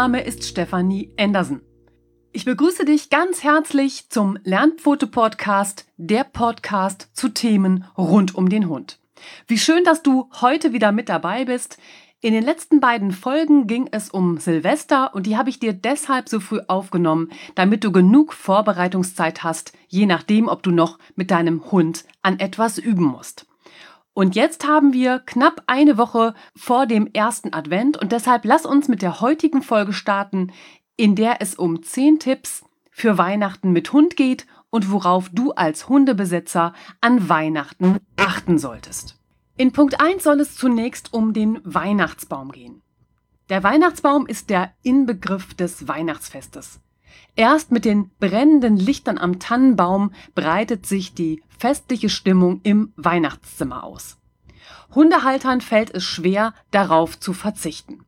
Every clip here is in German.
Name ist Stefanie Andersen. Ich begrüße dich ganz herzlich zum Lernpfote-Podcast, der Podcast zu Themen rund um den Hund. Wie schön, dass du heute wieder mit dabei bist. In den letzten beiden Folgen ging es um Silvester und die habe ich dir deshalb so früh aufgenommen, damit du genug Vorbereitungszeit hast, je nachdem, ob du noch mit deinem Hund an etwas üben musst. Und jetzt haben wir knapp eine Woche vor dem ersten Advent und deshalb lass uns mit der heutigen Folge starten, in der es um 10 Tipps für Weihnachten mit Hund geht und worauf du als Hundebesitzer an Weihnachten achten solltest. In Punkt 1 soll es zunächst um den Weihnachtsbaum gehen. Der Weihnachtsbaum ist der Inbegriff des Weihnachtsfestes. Erst mit den brennenden Lichtern am Tannenbaum breitet sich die festliche Stimmung im Weihnachtszimmer aus. Hundehaltern fällt es schwer, darauf zu verzichten.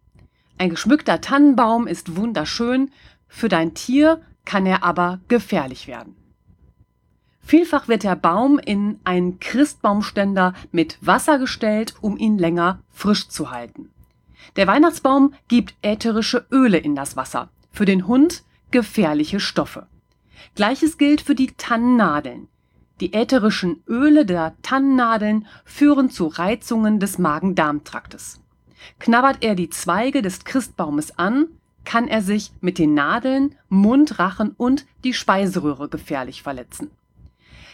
Ein geschmückter Tannenbaum ist wunderschön, für dein Tier kann er aber gefährlich werden. Vielfach wird der Baum in einen Christbaumständer mit Wasser gestellt, um ihn länger frisch zu halten. Der Weihnachtsbaum gibt ätherische Öle in das Wasser, für den Hund gefährliche Stoffe. Gleiches gilt für die Tannennadeln. Die ätherischen Öle der Tannennadeln führen zu Reizungen des Magen-Darm-Traktes. Knabbert er die Zweige des Christbaumes an, kann er sich mit den Nadeln, Mund, Rachen und die Speiseröhre gefährlich verletzen.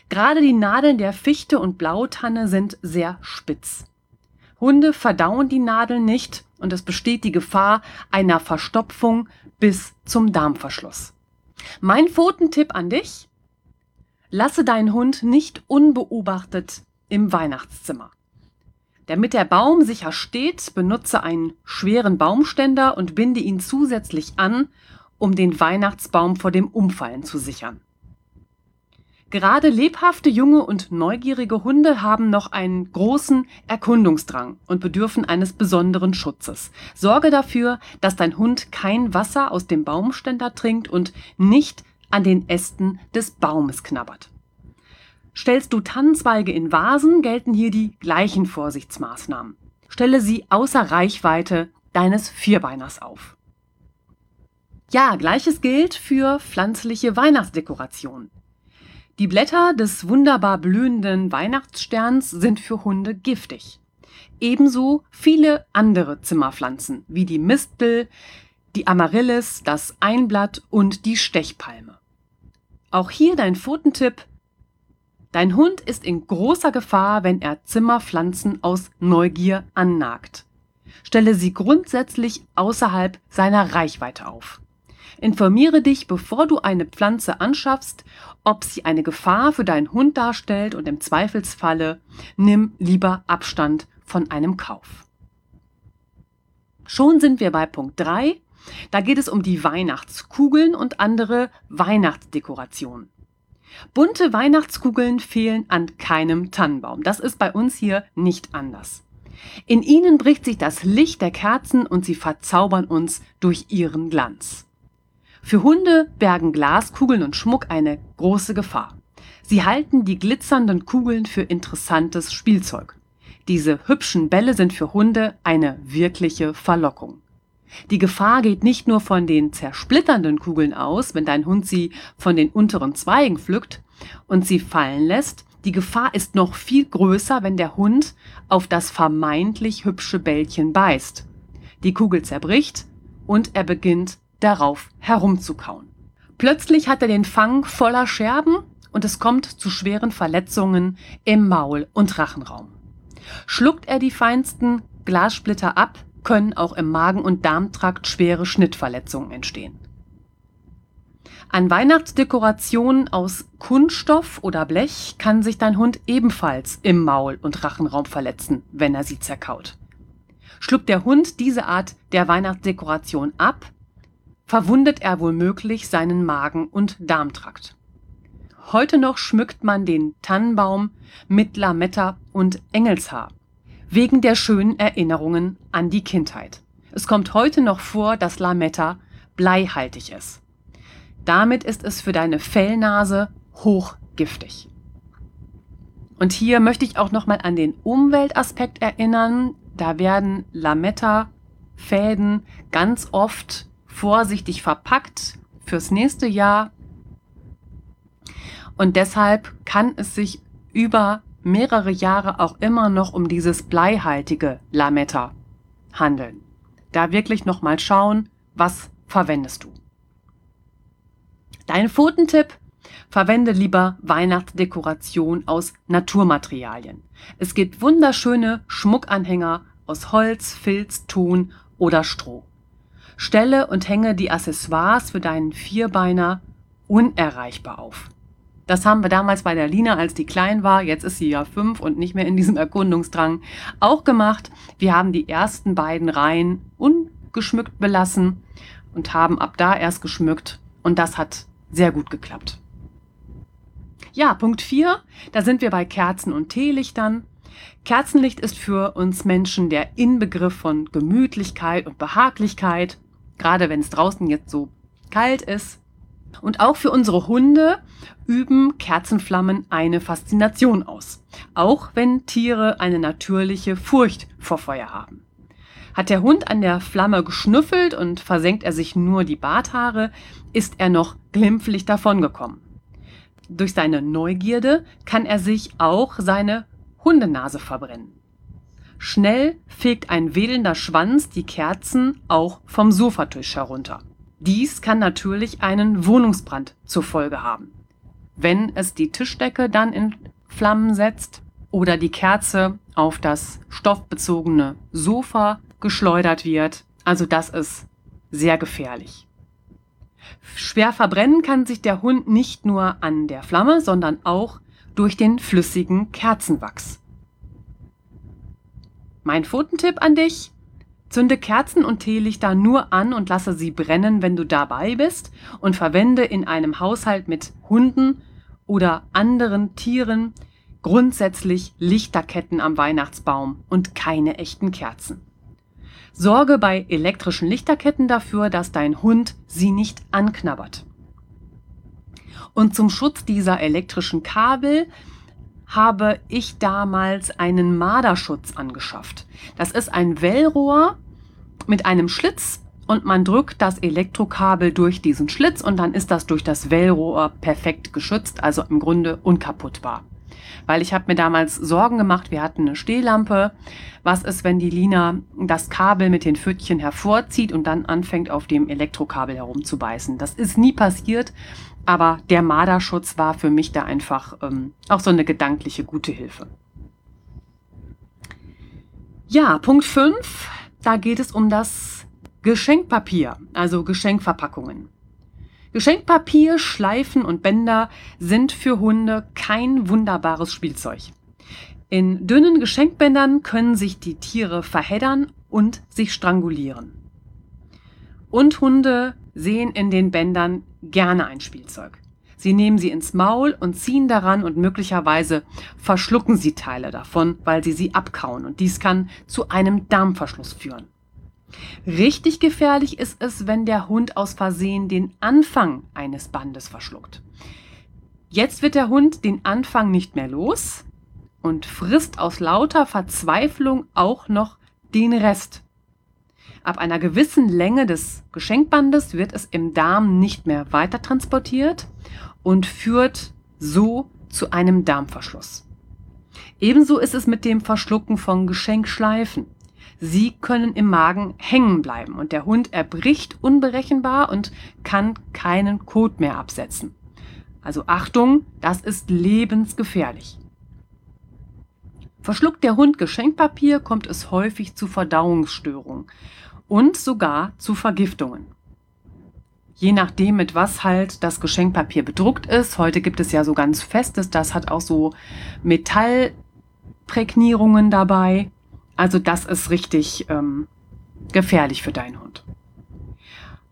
Gerade die Nadeln der Fichte und Blautanne sind sehr spitz. Hunde verdauen die Nadeln nicht und es besteht die Gefahr einer Verstopfung bis zum Darmverschluss. Mein Pfotentipp an dich? Lasse deinen Hund nicht unbeobachtet im Weihnachtszimmer. Damit der Baum sicher steht, benutze einen schweren Baumständer und binde ihn zusätzlich an, um den Weihnachtsbaum vor dem Umfallen zu sichern. Gerade lebhafte, junge und neugierige Hunde haben noch einen großen Erkundungsdrang und bedürfen eines besonderen Schutzes. Sorge dafür, dass dein Hund kein Wasser aus dem Baumständer trinkt und nicht an den Ästen des Baumes knabbert. Stellst du Tannenzweige in Vasen, gelten hier die gleichen Vorsichtsmaßnahmen. Stelle sie außer Reichweite deines Vierbeiners auf. Ja, gleiches gilt für pflanzliche Weihnachtsdekorationen. Die Blätter des wunderbar blühenden Weihnachtssterns sind für Hunde giftig. Ebenso viele andere Zimmerpflanzen wie die Mistel, die Amaryllis, das Einblatt und die Stechpalme. Auch hier dein Pfotentipp. Dein Hund ist in großer Gefahr, wenn er Zimmerpflanzen aus Neugier annagt. Stelle sie grundsätzlich außerhalb seiner Reichweite auf. Informiere dich, bevor du eine Pflanze anschaffst, ob sie eine Gefahr für deinen Hund darstellt und im Zweifelsfalle nimm lieber Abstand von einem Kauf. Schon sind wir bei Punkt 3. Da geht es um die Weihnachtskugeln und andere Weihnachtsdekorationen. Bunte Weihnachtskugeln fehlen an keinem Tannenbaum. Das ist bei uns hier nicht anders. In ihnen bricht sich das Licht der Kerzen und sie verzaubern uns durch ihren Glanz. Für Hunde bergen Glaskugeln und Schmuck eine große Gefahr. Sie halten die glitzernden Kugeln für interessantes Spielzeug. Diese hübschen Bälle sind für Hunde eine wirkliche Verlockung. Die Gefahr geht nicht nur von den zersplitternden Kugeln aus, wenn dein Hund sie von den unteren Zweigen pflückt und sie fallen lässt, die Gefahr ist noch viel größer, wenn der Hund auf das vermeintlich hübsche Bällchen beißt. Die Kugel zerbricht und er beginnt darauf herumzukauen. Plötzlich hat er den Fang voller Scherben und es kommt zu schweren Verletzungen im Maul- und Rachenraum. Schluckt er die feinsten Glassplitter ab, können auch im Magen- und Darmtrakt schwere Schnittverletzungen entstehen. An Weihnachtsdekorationen aus Kunststoff oder Blech kann sich dein Hund ebenfalls im Maul- und Rachenraum verletzen, wenn er sie zerkaut. Schluckt der Hund diese Art der Weihnachtsdekoration ab, verwundet er womöglich seinen Magen- und Darmtrakt. Heute noch schmückt man den Tannenbaum mit Lametta und Engelshaar wegen der schönen Erinnerungen an die Kindheit. Es kommt heute noch vor, dass Lametta bleihaltig ist. Damit ist es für deine Fellnase hochgiftig. Und hier möchte ich auch nochmal an den Umweltaspekt erinnern. Da werden Lametta Fäden ganz oft vorsichtig verpackt fürs nächste Jahr. Und deshalb kann es sich über mehrere Jahre auch immer noch um dieses bleihaltige Lametta handeln. Da wirklich nochmal schauen, was verwendest du. Dein Pfotentipp? Verwende lieber Weihnachtsdekoration aus Naturmaterialien. Es gibt wunderschöne Schmuckanhänger aus Holz, Filz, Ton oder Stroh. Stelle und hänge die Accessoires für deinen Vierbeiner unerreichbar auf. Das haben wir damals bei der Lina, als die klein war, jetzt ist sie ja fünf und nicht mehr in diesem Erkundungsdrang, auch gemacht. Wir haben die ersten beiden Reihen ungeschmückt belassen und haben ab da erst geschmückt und das hat sehr gut geklappt. Ja, Punkt 4, da sind wir bei Kerzen und Teelichtern. Kerzenlicht ist für uns Menschen der Inbegriff von Gemütlichkeit und Behaglichkeit, gerade wenn es draußen jetzt so kalt ist. Und auch für unsere Hunde üben Kerzenflammen eine Faszination aus, auch wenn Tiere eine natürliche Furcht vor Feuer haben. Hat der Hund an der Flamme geschnüffelt und versenkt er sich nur die Barthaare, ist er noch glimpflich davongekommen. Durch seine Neugierde kann er sich auch seine Hundenase verbrennen. Schnell fegt ein wedelnder Schwanz die Kerzen auch vom Sofatisch herunter. Dies kann natürlich einen Wohnungsbrand zur Folge haben. Wenn es die Tischdecke dann in Flammen setzt oder die Kerze auf das stoffbezogene Sofa geschleudert wird, also das ist sehr gefährlich. Schwer verbrennen kann sich der Hund nicht nur an der Flamme, sondern auch durch den flüssigen Kerzenwachs. Mein Pfotentipp an dich, Zünde Kerzen und Teelichter nur an und lasse sie brennen, wenn du dabei bist und verwende in einem Haushalt mit Hunden oder anderen Tieren grundsätzlich Lichterketten am Weihnachtsbaum und keine echten Kerzen. Sorge bei elektrischen Lichterketten dafür, dass dein Hund sie nicht anknabbert. Und zum Schutz dieser elektrischen Kabel habe ich damals einen Marderschutz angeschafft. Das ist ein Wellrohr mit einem Schlitz und man drückt das Elektrokabel durch diesen Schlitz und dann ist das durch das Wellrohr perfekt geschützt, also im Grunde unkaputtbar. Weil ich habe mir damals Sorgen gemacht, wir hatten eine Stehlampe. Was ist, wenn die Lina das Kabel mit den Pfötchen hervorzieht und dann anfängt auf dem Elektrokabel herumzubeißen? Das ist nie passiert, aber der Marderschutz war für mich da einfach ähm, auch so eine gedankliche gute Hilfe. Ja, Punkt 5, da geht es um das Geschenkpapier, also Geschenkverpackungen. Geschenkpapier, Schleifen und Bänder sind für Hunde kein wunderbares Spielzeug. In dünnen Geschenkbändern können sich die Tiere verheddern und sich strangulieren. Und Hunde sehen in den Bändern gerne ein Spielzeug. Sie nehmen sie ins Maul und ziehen daran und möglicherweise verschlucken sie Teile davon, weil sie sie abkauen und dies kann zu einem Darmverschluss führen. Richtig gefährlich ist es, wenn der Hund aus Versehen den Anfang eines Bandes verschluckt. Jetzt wird der Hund den Anfang nicht mehr los und frisst aus lauter Verzweiflung auch noch den Rest. Ab einer gewissen Länge des Geschenkbandes wird es im Darm nicht mehr weiter transportiert und führt so zu einem Darmverschluss. Ebenso ist es mit dem Verschlucken von Geschenkschleifen. Sie können im Magen hängen bleiben und der Hund erbricht unberechenbar und kann keinen Kot mehr absetzen. Also Achtung, das ist lebensgefährlich. Verschluckt der Hund Geschenkpapier, kommt es häufig zu Verdauungsstörungen und sogar zu Vergiftungen. Je nachdem, mit was halt das Geschenkpapier bedruckt ist. Heute gibt es ja so ganz festes, das hat auch so Metallprägnierungen dabei. Also das ist richtig ähm, gefährlich für deinen Hund.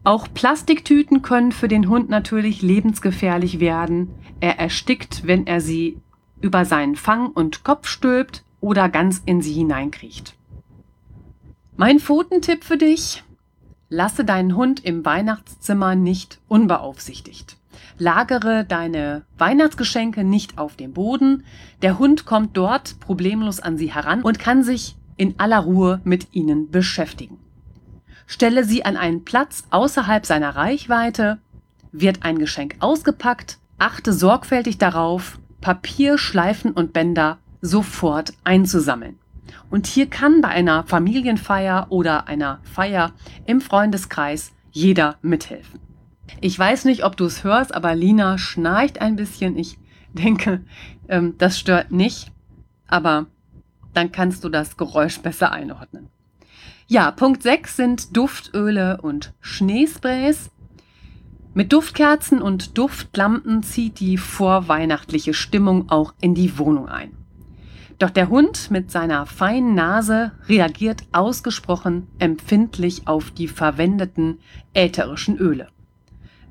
Auch Plastiktüten können für den Hund natürlich lebensgefährlich werden. Er erstickt, wenn er sie über seinen Fang und Kopf stülpt oder ganz in sie hineinkriecht. Mein Pfotentipp für dich. Lasse deinen Hund im Weihnachtszimmer nicht unbeaufsichtigt. Lagere deine Weihnachtsgeschenke nicht auf dem Boden. Der Hund kommt dort problemlos an sie heran und kann sich in aller Ruhe mit ihnen beschäftigen. Stelle sie an einen Platz außerhalb seiner Reichweite, wird ein Geschenk ausgepackt, achte sorgfältig darauf, Papier, Schleifen und Bänder sofort einzusammeln. Und hier kann bei einer Familienfeier oder einer Feier im Freundeskreis jeder mithelfen. Ich weiß nicht, ob du es hörst, aber Lina schnarcht ein bisschen. Ich denke, ähm, das stört nicht, aber dann kannst du das Geräusch besser einordnen. Ja, Punkt 6 sind Duftöle und Schneesprays. Mit Duftkerzen und Duftlampen zieht die vorweihnachtliche Stimmung auch in die Wohnung ein. Doch der Hund mit seiner feinen Nase reagiert ausgesprochen empfindlich auf die verwendeten ätherischen Öle.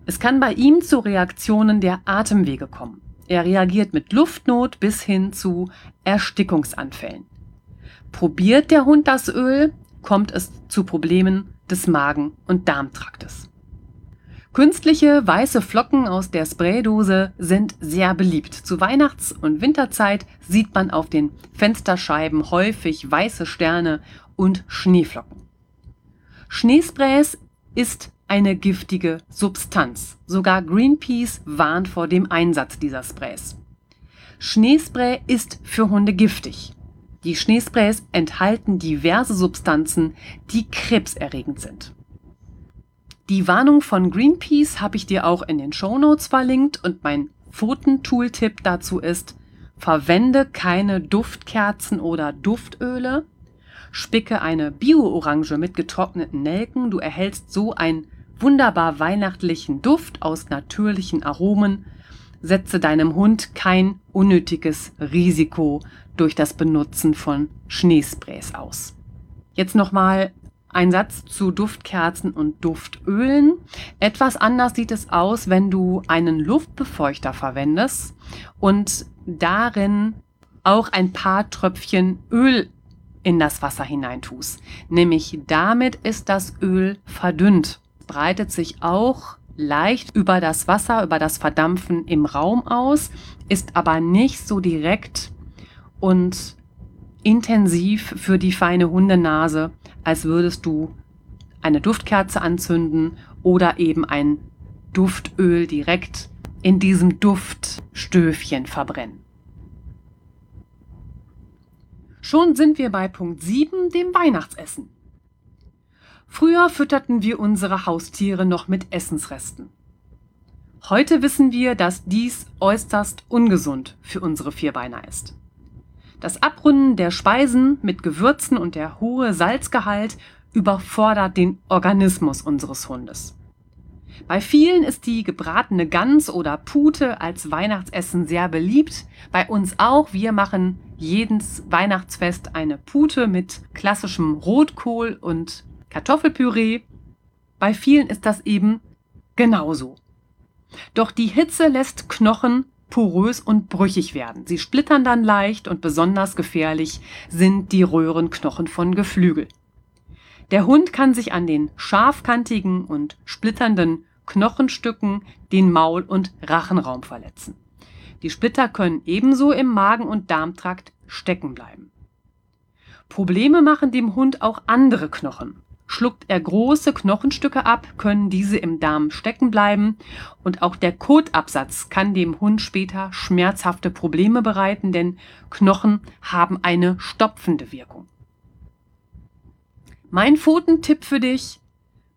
Es kann bei ihm zu Reaktionen der Atemwege kommen. Er reagiert mit Luftnot bis hin zu Erstickungsanfällen. Probiert der Hund das Öl, kommt es zu Problemen des Magen- und Darmtraktes. Künstliche weiße Flocken aus der Spraydose sind sehr beliebt. Zu Weihnachts- und Winterzeit sieht man auf den Fensterscheiben häufig weiße Sterne und Schneeflocken. Schneesprays ist eine giftige Substanz. Sogar Greenpeace warnt vor dem Einsatz dieser Sprays. Schneespray ist für Hunde giftig. Die Schneesprays enthalten diverse Substanzen, die krebserregend sind. Die Warnung von Greenpeace habe ich dir auch in den Show Notes verlinkt und mein Pfoten-Tooltip dazu ist, verwende keine Duftkerzen oder Duftöle, spicke eine Bio-Orange mit getrockneten Nelken, du erhältst so einen wunderbar weihnachtlichen Duft aus natürlichen Aromen, setze deinem Hund kein unnötiges Risiko durch das Benutzen von Schneesprays aus. Jetzt nochmal ein Satz zu Duftkerzen und Duftölen. Etwas anders sieht es aus, wenn du einen Luftbefeuchter verwendest und darin auch ein paar Tröpfchen Öl in das Wasser hineintust. Nämlich damit ist das Öl verdünnt. Breitet sich auch leicht über das Wasser, über das Verdampfen im Raum aus, ist aber nicht so direkt und intensiv für die feine Hundenase, als würdest du eine Duftkerze anzünden oder eben ein Duftöl direkt in diesem Duftstöfchen verbrennen. Schon sind wir bei Punkt 7, dem Weihnachtsessen. Früher fütterten wir unsere Haustiere noch mit Essensresten. Heute wissen wir, dass dies äußerst ungesund für unsere Vierbeiner ist. Das Abrunden der Speisen mit Gewürzen und der hohe Salzgehalt überfordert den Organismus unseres Hundes. Bei vielen ist die gebratene Gans oder Pute als Weihnachtsessen sehr beliebt. Bei uns auch. Wir machen jedes Weihnachtsfest eine Pute mit klassischem Rotkohl und Kartoffelpüree. Bei vielen ist das eben genauso. Doch die Hitze lässt Knochen porös und brüchig werden. Sie splittern dann leicht und besonders gefährlich sind die Röhrenknochen von Geflügel. Der Hund kann sich an den scharfkantigen und splitternden Knochenstücken den Maul- und Rachenraum verletzen. Die Splitter können ebenso im Magen- und Darmtrakt stecken bleiben. Probleme machen dem Hund auch andere Knochen. Schluckt er große Knochenstücke ab, können diese im Darm stecken bleiben und auch der Kotabsatz kann dem Hund später schmerzhafte Probleme bereiten, denn Knochen haben eine stopfende Wirkung. Mein Pfotentipp für dich,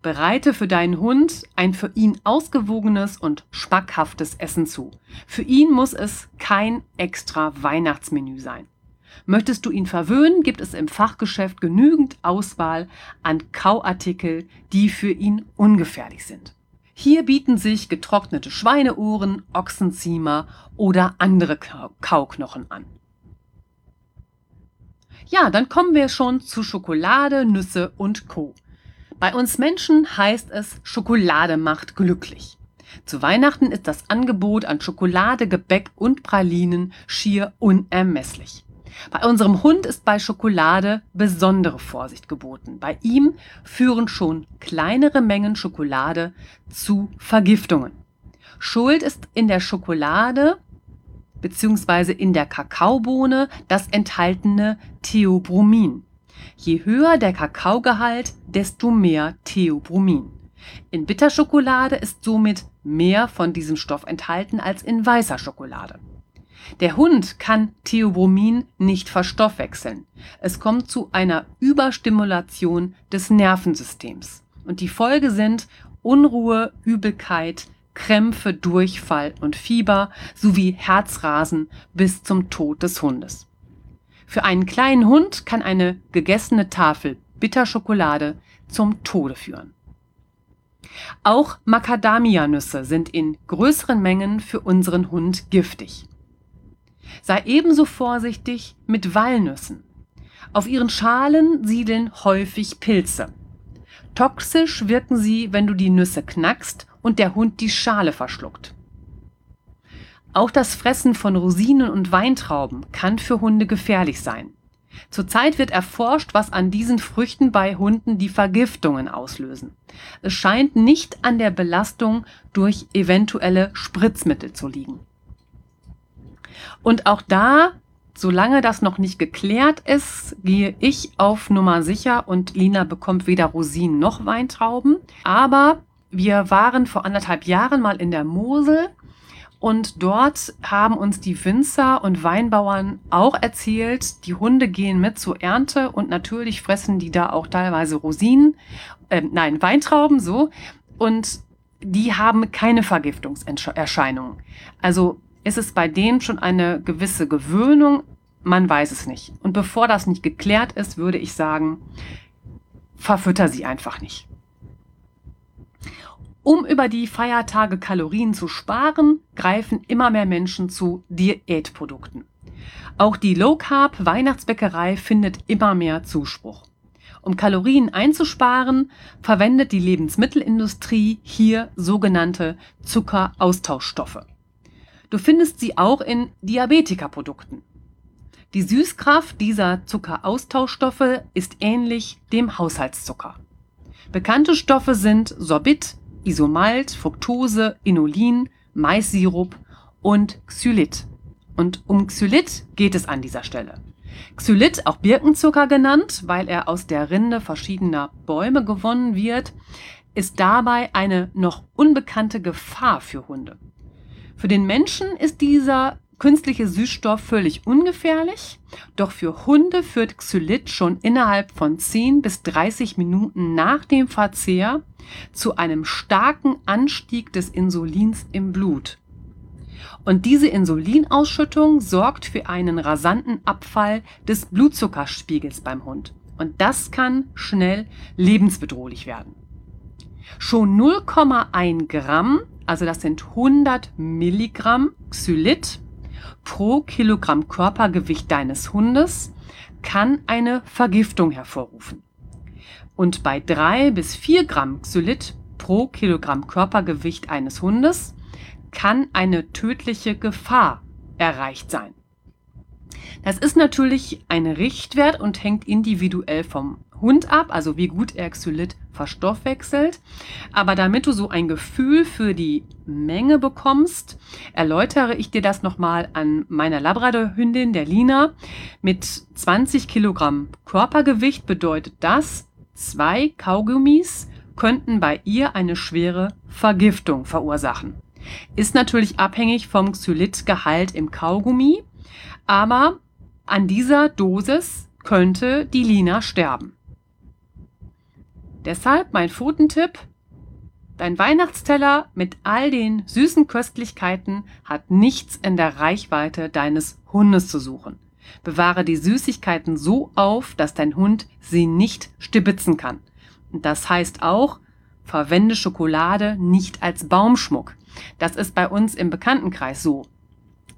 bereite für deinen Hund ein für ihn ausgewogenes und schmackhaftes Essen zu. Für ihn muss es kein extra Weihnachtsmenü sein. Möchtest du ihn verwöhnen, gibt es im Fachgeschäft genügend Auswahl an Kauartikel, die für ihn ungefährlich sind. Hier bieten sich getrocknete Schweineohren, Ochsenziemer oder andere Kauknochen an. Ja, dann kommen wir schon zu Schokolade, Nüsse und Co. Bei uns Menschen heißt es, Schokolade macht glücklich. Zu Weihnachten ist das Angebot an Schokolade, Gebäck und Pralinen schier unermesslich. Bei unserem Hund ist bei Schokolade besondere Vorsicht geboten. Bei ihm führen schon kleinere Mengen Schokolade zu Vergiftungen. Schuld ist in der Schokolade bzw. in der Kakaobohne das enthaltene Theobromin. Je höher der Kakaogehalt, desto mehr Theobromin. In Bitterschokolade ist somit mehr von diesem Stoff enthalten als in weißer Schokolade. Der Hund kann Theobromin nicht verstoffwechseln. Es kommt zu einer Überstimulation des Nervensystems. Und die Folge sind Unruhe, Übelkeit, Krämpfe, Durchfall und Fieber sowie Herzrasen bis zum Tod des Hundes. Für einen kleinen Hund kann eine gegessene Tafel Bitterschokolade zum Tode führen. Auch Macadamia-Nüsse sind in größeren Mengen für unseren Hund giftig. Sei ebenso vorsichtig mit Walnüssen. Auf ihren Schalen siedeln häufig Pilze. Toxisch wirken sie, wenn du die Nüsse knackst und der Hund die Schale verschluckt. Auch das Fressen von Rosinen und Weintrauben kann für Hunde gefährlich sein. Zurzeit wird erforscht, was an diesen Früchten bei Hunden die Vergiftungen auslösen. Es scheint nicht an der Belastung durch eventuelle Spritzmittel zu liegen. Und auch da Solange das noch nicht geklärt ist, gehe ich auf Nummer sicher und Lina bekommt weder Rosinen noch Weintrauben. Aber wir waren vor anderthalb Jahren mal in der Mosel und dort haben uns die Winzer und Weinbauern auch erzählt, die Hunde gehen mit zur Ernte und natürlich fressen die da auch teilweise Rosinen, äh, nein, Weintrauben so. Und die haben keine Vergiftungserscheinungen. Also ist es bei denen schon eine gewisse Gewöhnung? Man weiß es nicht. Und bevor das nicht geklärt ist, würde ich sagen, verfütter sie einfach nicht. Um über die Feiertage Kalorien zu sparen, greifen immer mehr Menschen zu Diätprodukten. Auch die Low Carb Weihnachtsbäckerei findet immer mehr Zuspruch. Um Kalorien einzusparen, verwendet die Lebensmittelindustrie hier sogenannte Zuckeraustauschstoffe. Du findest sie auch in Diabetikerprodukten. Die Süßkraft dieser Zuckeraustauschstoffe ist ähnlich dem Haushaltszucker. Bekannte Stoffe sind Sorbit, Isomalt, Fructose, Inulin, Maissirup und Xylit. Und um Xylit geht es an dieser Stelle. Xylit, auch Birkenzucker genannt, weil er aus der Rinde verschiedener Bäume gewonnen wird, ist dabei eine noch unbekannte Gefahr für Hunde. Für den Menschen ist dieser künstliche Süßstoff völlig ungefährlich, doch für Hunde führt Xylit schon innerhalb von 10 bis 30 Minuten nach dem Verzehr zu einem starken Anstieg des Insulins im Blut. Und diese Insulinausschüttung sorgt für einen rasanten Abfall des Blutzuckerspiegels beim Hund. Und das kann schnell lebensbedrohlich werden. Schon 0,1 Gramm also das sind 100 Milligramm Xylit pro Kilogramm Körpergewicht deines Hundes, kann eine Vergiftung hervorrufen. Und bei 3 bis 4 Gramm Xylit pro Kilogramm Körpergewicht eines Hundes kann eine tödliche Gefahr erreicht sein. Das ist natürlich ein Richtwert und hängt individuell vom Hund ab, also wie gut er Xylit verstoffwechselt. Aber damit du so ein Gefühl für die Menge bekommst, erläutere ich dir das nochmal an meiner Labrador-Hündin, der Lina. Mit 20 Kilogramm Körpergewicht bedeutet das, zwei Kaugummis könnten bei ihr eine schwere Vergiftung verursachen. Ist natürlich abhängig vom Xylitgehalt im Kaugummi, aber an dieser Dosis könnte die Lina sterben. Deshalb mein Pfotentipp. Dein Weihnachtsteller mit all den süßen Köstlichkeiten hat nichts in der Reichweite deines Hundes zu suchen. Bewahre die Süßigkeiten so auf, dass dein Hund sie nicht stibitzen kann. Das heißt auch, verwende Schokolade nicht als Baumschmuck. Das ist bei uns im Bekanntenkreis so.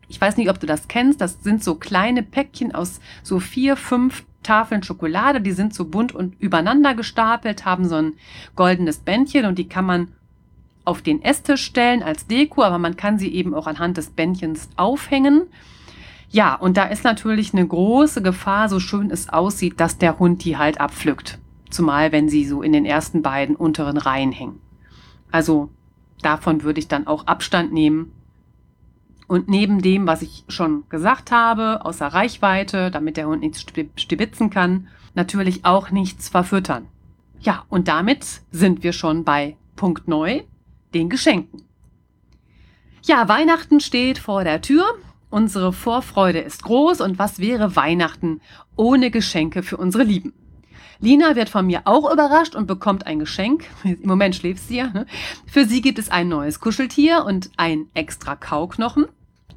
Ich weiß nicht, ob du das kennst. Das sind so kleine Päckchen aus so vier, fünf Tafeln Schokolade, die sind so bunt und übereinander gestapelt, haben so ein goldenes Bändchen und die kann man auf den Esstisch stellen als Deko, aber man kann sie eben auch anhand des Bändchens aufhängen. Ja, und da ist natürlich eine große Gefahr, so schön es aussieht, dass der Hund die halt abpflückt. Zumal wenn sie so in den ersten beiden unteren Reihen hängen. Also davon würde ich dann auch Abstand nehmen Und neben dem, was ich schon gesagt habe, außer Reichweite, damit der Hund nichts stibitzen kann, natürlich auch nichts verfüttern. Ja, und damit sind wir schon bei Punkt neu, den Geschenken. Ja, Weihnachten steht vor der Tür. Unsere Vorfreude ist groß und was wäre Weihnachten ohne Geschenke für unsere Lieben? Lina wird von mir auch überrascht und bekommt ein Geschenk. Im Moment schläft sie ja. Ne? Für sie gibt es ein neues Kuscheltier und ein extra Kauknochen.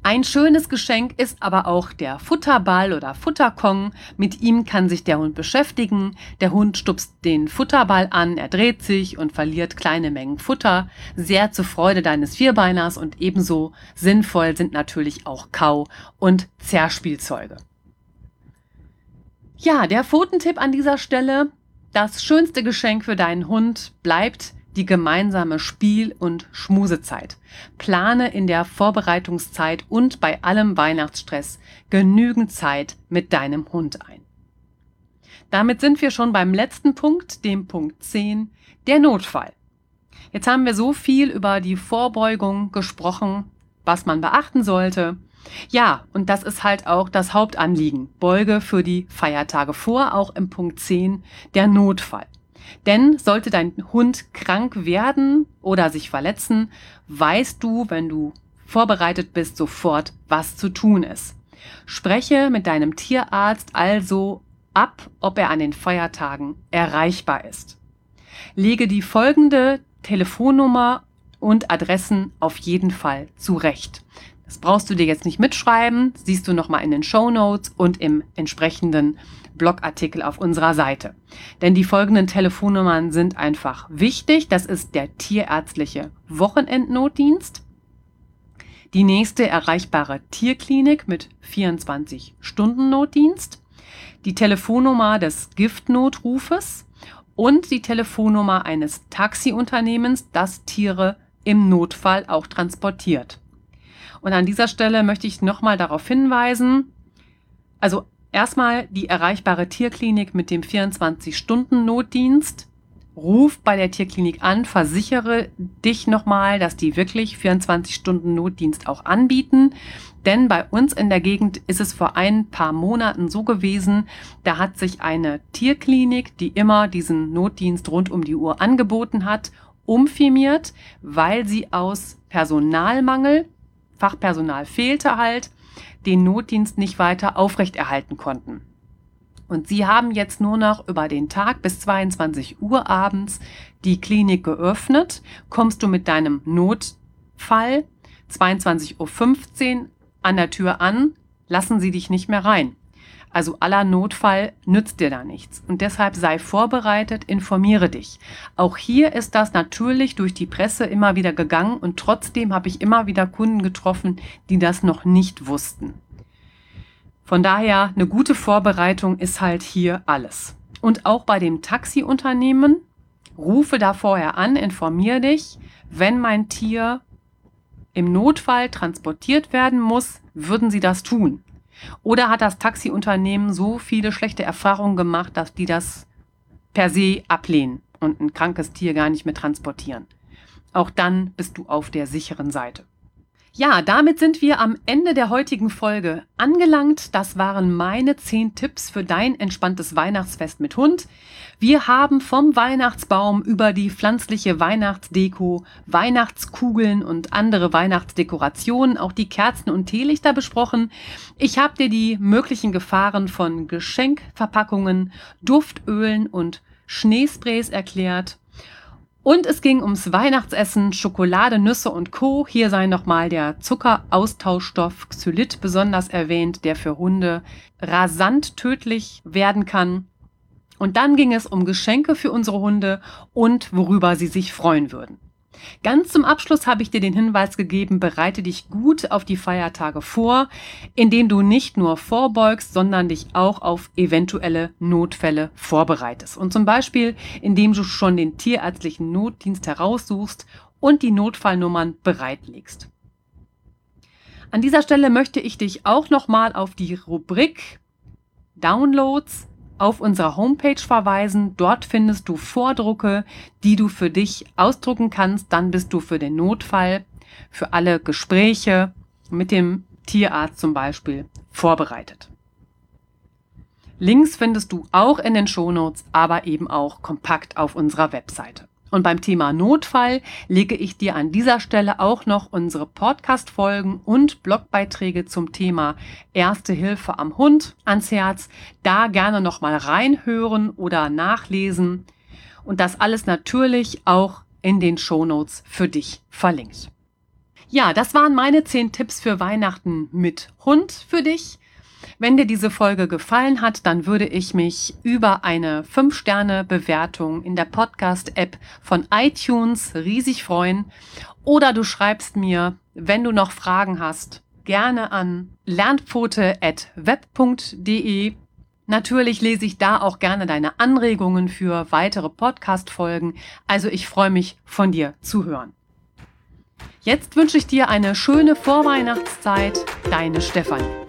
Ein schönes Geschenk ist aber auch der Futterball oder Futterkong. Mit ihm kann sich der Hund beschäftigen. Der Hund stupst den Futterball an, er dreht sich und verliert kleine Mengen Futter. Sehr zur Freude deines Vierbeiners und ebenso sinnvoll sind natürlich auch Kau- und Zerspielzeuge. Ja, der Pfotentipp an dieser Stelle. Das schönste Geschenk für deinen Hund bleibt die gemeinsame Spiel- und Schmusezeit. Plane in der Vorbereitungszeit und bei allem Weihnachtsstress genügend Zeit mit deinem Hund ein. Damit sind wir schon beim letzten Punkt, dem Punkt 10, der Notfall. Jetzt haben wir so viel über die Vorbeugung gesprochen, was man beachten sollte. Ja, und das ist halt auch das Hauptanliegen. Beuge für die Feiertage vor, auch im Punkt 10, der Notfall. Denn sollte dein Hund krank werden oder sich verletzen, weißt du, wenn du vorbereitet bist, sofort, was zu tun ist. Spreche mit deinem Tierarzt also ab, ob er an den Feiertagen erreichbar ist. Lege die folgende Telefonnummer und Adressen auf jeden Fall zurecht. Das brauchst du dir jetzt nicht mitschreiben, siehst du nochmal in den Show Notes und im entsprechenden Blogartikel auf unserer Seite. Denn die folgenden Telefonnummern sind einfach wichtig. Das ist der tierärztliche Wochenendnotdienst, die nächste erreichbare Tierklinik mit 24-Stunden-Notdienst, die Telefonnummer des Giftnotrufes und die Telefonnummer eines Taxiunternehmens, das Tiere im Notfall auch transportiert. Und an dieser Stelle möchte ich nochmal darauf hinweisen, also erstmal die erreichbare Tierklinik mit dem 24-Stunden-Notdienst. Ruf bei der Tierklinik an, versichere dich nochmal, dass die wirklich 24 Stunden Notdienst auch anbieten. Denn bei uns in der Gegend ist es vor ein paar Monaten so gewesen, da hat sich eine Tierklinik, die immer diesen Notdienst rund um die Uhr angeboten hat, umfirmiert, weil sie aus Personalmangel Fachpersonal fehlte halt, den Notdienst nicht weiter aufrechterhalten konnten. Und sie haben jetzt nur noch über den Tag bis 22 Uhr abends die Klinik geöffnet. Kommst du mit deinem Notfall 22.15 Uhr an der Tür an, lassen sie dich nicht mehr rein. Also aller Notfall nützt dir da nichts. Und deshalb sei vorbereitet, informiere dich. Auch hier ist das natürlich durch die Presse immer wieder gegangen und trotzdem habe ich immer wieder Kunden getroffen, die das noch nicht wussten. Von daher, eine gute Vorbereitung ist halt hier alles. Und auch bei dem Taxiunternehmen, rufe da vorher an, informiere dich, wenn mein Tier im Notfall transportiert werden muss, würden sie das tun. Oder hat das Taxiunternehmen so viele schlechte Erfahrungen gemacht, dass die das per se ablehnen und ein krankes Tier gar nicht mehr transportieren? Auch dann bist du auf der sicheren Seite. Ja, damit sind wir am Ende der heutigen Folge angelangt. Das waren meine zehn Tipps für dein entspanntes Weihnachtsfest mit Hund. Wir haben vom Weihnachtsbaum über die pflanzliche Weihnachtsdeko, Weihnachtskugeln und andere Weihnachtsdekorationen, auch die Kerzen und Teelichter besprochen. Ich habe dir die möglichen Gefahren von Geschenkverpackungen, Duftölen und Schneesprays erklärt. Und es ging ums Weihnachtsessen, Schokolade, Nüsse und Co. Hier sei nochmal der Zuckeraustauschstoff Xylit besonders erwähnt, der für Hunde rasant tödlich werden kann. Und dann ging es um Geschenke für unsere Hunde und worüber sie sich freuen würden. Ganz zum Abschluss habe ich dir den Hinweis gegeben, bereite dich gut auf die Feiertage vor, indem du nicht nur vorbeugst, sondern dich auch auf eventuelle Notfälle vorbereitest. Und zum Beispiel, indem du schon den tierärztlichen Notdienst heraussuchst und die Notfallnummern bereitlegst. An dieser Stelle möchte ich dich auch nochmal auf die Rubrik Downloads auf unserer Homepage verweisen. Dort findest du Vordrucke, die du für dich ausdrucken kannst. Dann bist du für den Notfall, für alle Gespräche mit dem Tierarzt zum Beispiel vorbereitet. Links findest du auch in den Shownotes, aber eben auch kompakt auf unserer Webseite. Und beim Thema Notfall lege ich dir an dieser Stelle auch noch unsere Podcast-Folgen und Blogbeiträge zum Thema Erste Hilfe am Hund ans Herz. Da gerne nochmal reinhören oder nachlesen. Und das alles natürlich auch in den Shownotes für dich verlinkt. Ja, das waren meine zehn Tipps für Weihnachten mit Hund für dich. Wenn dir diese Folge gefallen hat, dann würde ich mich über eine 5-Sterne-Bewertung in der Podcast-App von iTunes riesig freuen. Oder du schreibst mir, wenn du noch Fragen hast, gerne an lernpfote.web.de. Natürlich lese ich da auch gerne deine Anregungen für weitere Podcast-Folgen. Also ich freue mich, von dir zu hören. Jetzt wünsche ich dir eine schöne Vorweihnachtszeit. Deine Stefanie.